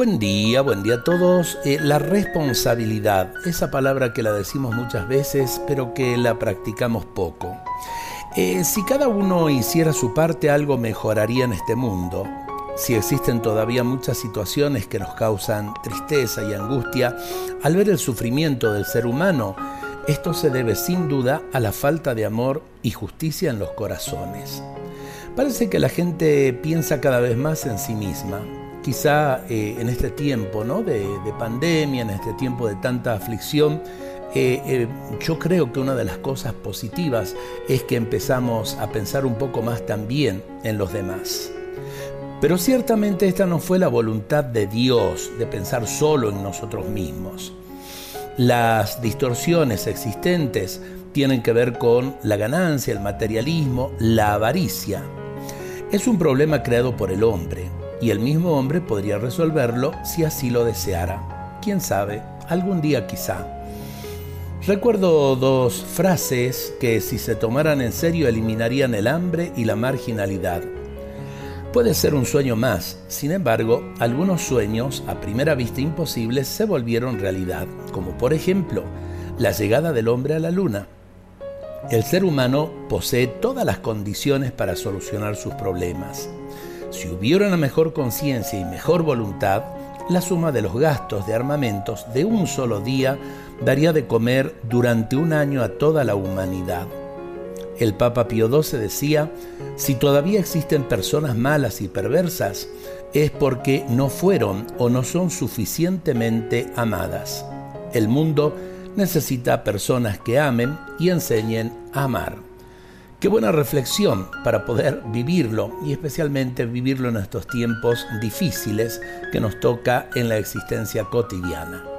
Buen día, buen día a todos. Eh, la responsabilidad, esa palabra que la decimos muchas veces, pero que la practicamos poco. Eh, si cada uno hiciera su parte, algo mejoraría en este mundo. Si existen todavía muchas situaciones que nos causan tristeza y angustia al ver el sufrimiento del ser humano, esto se debe sin duda a la falta de amor y justicia en los corazones. Parece que la gente piensa cada vez más en sí misma, quizá eh, en este tiempo ¿no? de, pandemia, en este tiempo de tanta aflicción, eh, eh, yo creo que una de las cosas positivas es que empezamos a pensar un poco más también en los demás. Pero ciertamente esta no fue la voluntad de Dios de pensar solo en nosotros mismos. Las distorsiones existentes tienen que ver con la ganancia, el materialismo, la avaricia. Es un problema creado por el hombre y el mismo hombre podría resolverlo si así lo deseara. Quién sabe, algún día quizá. Recuerdo dos frases que si se tomaran en serio eliminarían el hambre y la marginalidad. Puede ser un sueño más, sin embargo, algunos sueños, a primera vista imposibles, se volvieron realidad, como por ejemplo la llegada del hombre a la luna. El ser humano posee todas las condiciones para solucionar sus problemas. Si hubiera una mejor conciencia y mejor voluntad, la suma de los gastos de armamentos de un solo día daría de comer durante un año a toda la humanidad. El Papa Pío XII decía, si todavía existen personas malas y perversas, es porque no fueron o no son suficientemente amadas. El mundo necesita personas que amen y enseñen a amar. Qué buena reflexión para poder vivirlo y especialmente vivirlo en estos tiempos difíciles que nos toca en la existencia cotidiana.